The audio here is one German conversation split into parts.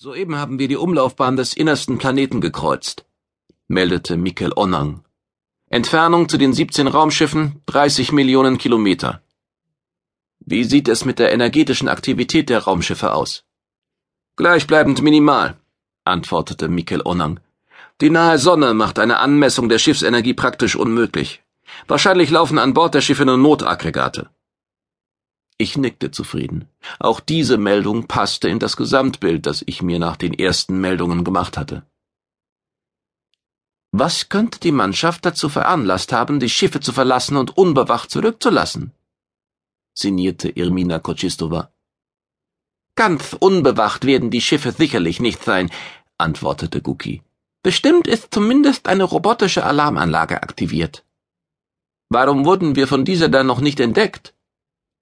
Soeben haben wir die Umlaufbahn des innersten Planeten gekreuzt, meldete Mikkel Onnang. Entfernung zu den 17 Raumschiffen 30 Millionen Kilometer. Wie sieht es mit der energetischen Aktivität der Raumschiffe aus? Gleichbleibend minimal, antwortete Mikkel Onnang. Die nahe Sonne macht eine Anmessung der Schiffsenergie praktisch unmöglich. Wahrscheinlich laufen an Bord der Schiffe nur Notaggregate. Ich nickte zufrieden. Auch diese Meldung passte in das Gesamtbild, das ich mir nach den ersten Meldungen gemacht hatte. Was könnte die Mannschaft dazu veranlasst haben, die Schiffe zu verlassen und unbewacht zurückzulassen? sinnierte Irmina Koczystova. Ganz unbewacht werden die Schiffe sicherlich nicht sein, antwortete Guki. Bestimmt ist zumindest eine robotische Alarmanlage aktiviert. Warum wurden wir von dieser dann noch nicht entdeckt?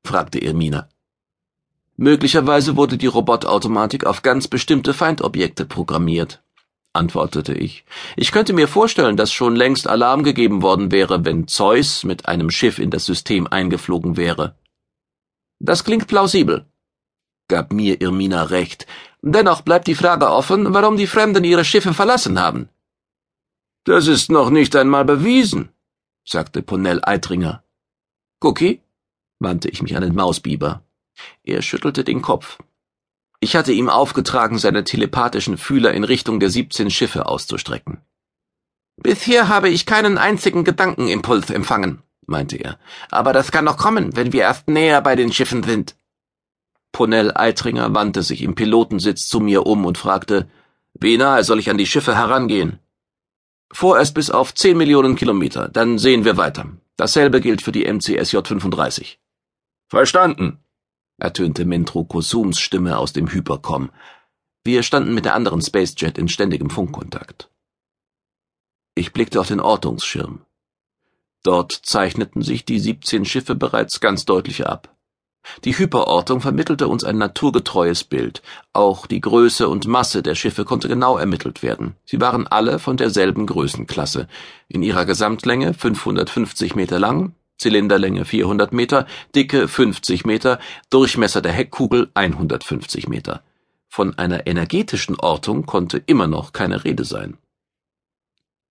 Fragte Irmina. Möglicherweise wurde die Robotautomatik auf ganz bestimmte Feindobjekte programmiert, antwortete ich. Ich könnte mir vorstellen, dass schon längst Alarm gegeben worden wäre, wenn Zeus mit einem Schiff in das System eingeflogen wäre. Das klingt plausibel, gab mir Irmina recht. Dennoch bleibt die Frage offen, warum die Fremden ihre Schiffe verlassen haben. Das ist noch nicht einmal bewiesen, sagte Ponell Eitringer. Cookie? Wandte ich mich an den Mausbiber. Er schüttelte den Kopf. Ich hatte ihm aufgetragen, seine telepathischen Fühler in Richtung der siebzehn Schiffe auszustrecken. Bisher habe ich keinen einzigen Gedankenimpuls empfangen, meinte er. Aber das kann noch kommen, wenn wir erst näher bei den Schiffen sind. Ponell Eitringer wandte sich im Pilotensitz zu mir um und fragte, wie nahe soll ich an die Schiffe herangehen? Vorerst bis auf zehn Millionen Kilometer, dann sehen wir weiter. Dasselbe gilt für die MCSJ 35. Verstanden, ertönte Mentro Kosums Stimme aus dem Hypercom. Wir standen mit der anderen Spacejet in ständigem Funkkontakt. Ich blickte auf den Ortungsschirm. Dort zeichneten sich die 17 Schiffe bereits ganz deutlich ab. Die Hyperortung vermittelte uns ein naturgetreues Bild. Auch die Größe und Masse der Schiffe konnte genau ermittelt werden. Sie waren alle von derselben Größenklasse. In ihrer Gesamtlänge 550 Meter lang, Zylinderlänge 400 Meter, Dicke 50 Meter, Durchmesser der Heckkugel 150 Meter. Von einer energetischen Ortung konnte immer noch keine Rede sein.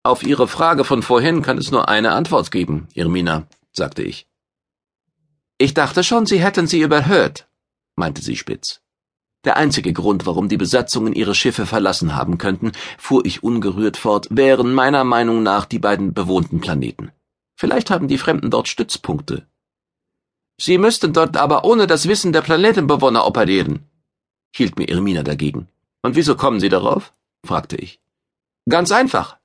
Auf Ihre Frage von vorhin kann es nur eine Antwort geben, Irmina, sagte ich. Ich dachte schon, Sie hätten sie überhört, meinte sie spitz. Der einzige Grund, warum die Besatzungen ihre Schiffe verlassen haben könnten, fuhr ich ungerührt fort, wären meiner Meinung nach die beiden bewohnten Planeten. Vielleicht haben die Fremden dort Stützpunkte. Sie müssten dort aber ohne das Wissen der Planetenbewohner operieren, hielt mir Irmina dagegen. Und wieso kommen Sie darauf? fragte ich. Ganz einfach.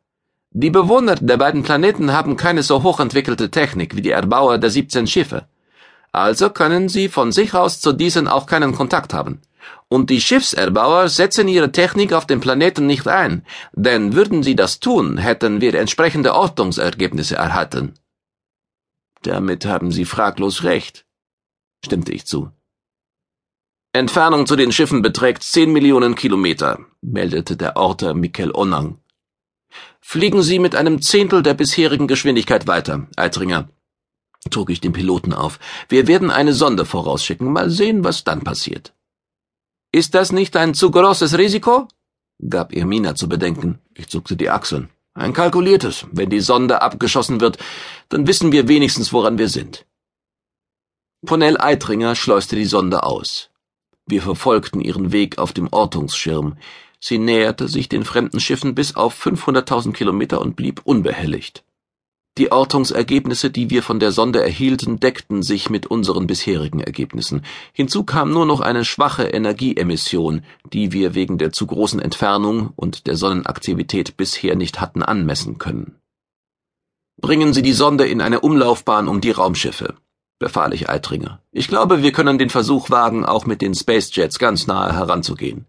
Die Bewohner der beiden Planeten haben keine so hochentwickelte Technik wie die Erbauer der 17 Schiffe. Also können sie von sich aus zu diesen auch keinen Kontakt haben. Und die Schiffserbauer setzen ihre Technik auf dem Planeten nicht ein, denn würden sie das tun, hätten wir entsprechende Ortungsergebnisse erhalten. Damit haben Sie fraglos recht, stimmte ich zu. Entfernung zu den Schiffen beträgt zehn Millionen Kilometer, meldete der Orter Mikkel Onnang. Fliegen Sie mit einem Zehntel der bisherigen Geschwindigkeit weiter, Eitringer, trug ich dem Piloten auf. Wir werden eine Sonde vorausschicken, mal sehen, was dann passiert. Ist das nicht ein zu großes Risiko? gab Irmina zu bedenken. Ich zuckte die Achseln. Ein kalkuliertes. Wenn die Sonde abgeschossen wird, dann wissen wir wenigstens, woran wir sind. Ponell Eitringer schleuste die Sonde aus. Wir verfolgten ihren Weg auf dem Ortungsschirm. Sie näherte sich den fremden Schiffen bis auf 500.000 Kilometer und blieb unbehelligt. Die Ortungsergebnisse, die wir von der Sonde erhielten, deckten sich mit unseren bisherigen Ergebnissen. Hinzu kam nur noch eine schwache Energieemission, die wir wegen der zu großen Entfernung und der Sonnenaktivität bisher nicht hatten anmessen können. Bringen Sie die Sonde in eine Umlaufbahn um die Raumschiffe, befahl ich Eitringer. Ich glaube, wir können den Versuch wagen, auch mit den Spacejets ganz nahe heranzugehen.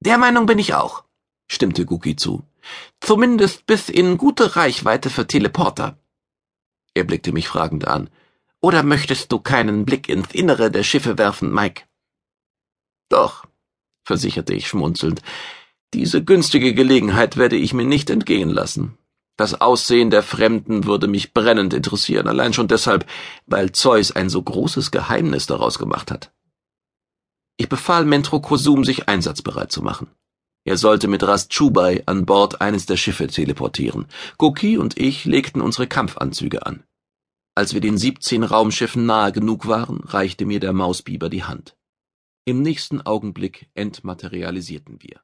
Der Meinung bin ich auch, stimmte Guki zu. Zumindest bis in gute Reichweite für Teleporter. Er blickte mich fragend an. Oder möchtest du keinen Blick ins Innere der Schiffe werfen, Mike? Doch, versicherte ich schmunzelnd. Diese günstige Gelegenheit werde ich mir nicht entgehen lassen. Das Aussehen der Fremden würde mich brennend interessieren, allein schon deshalb, weil Zeus ein so großes Geheimnis daraus gemacht hat. Ich befahl Mentro Kosum, sich einsatzbereit zu machen. Er sollte mit Rast Chubai an Bord eines der Schiffe teleportieren. Goki und ich legten unsere Kampfanzüge an. Als wir den 17 Raumschiffen nahe genug waren, reichte mir der Mausbiber die Hand. Im nächsten Augenblick entmaterialisierten wir.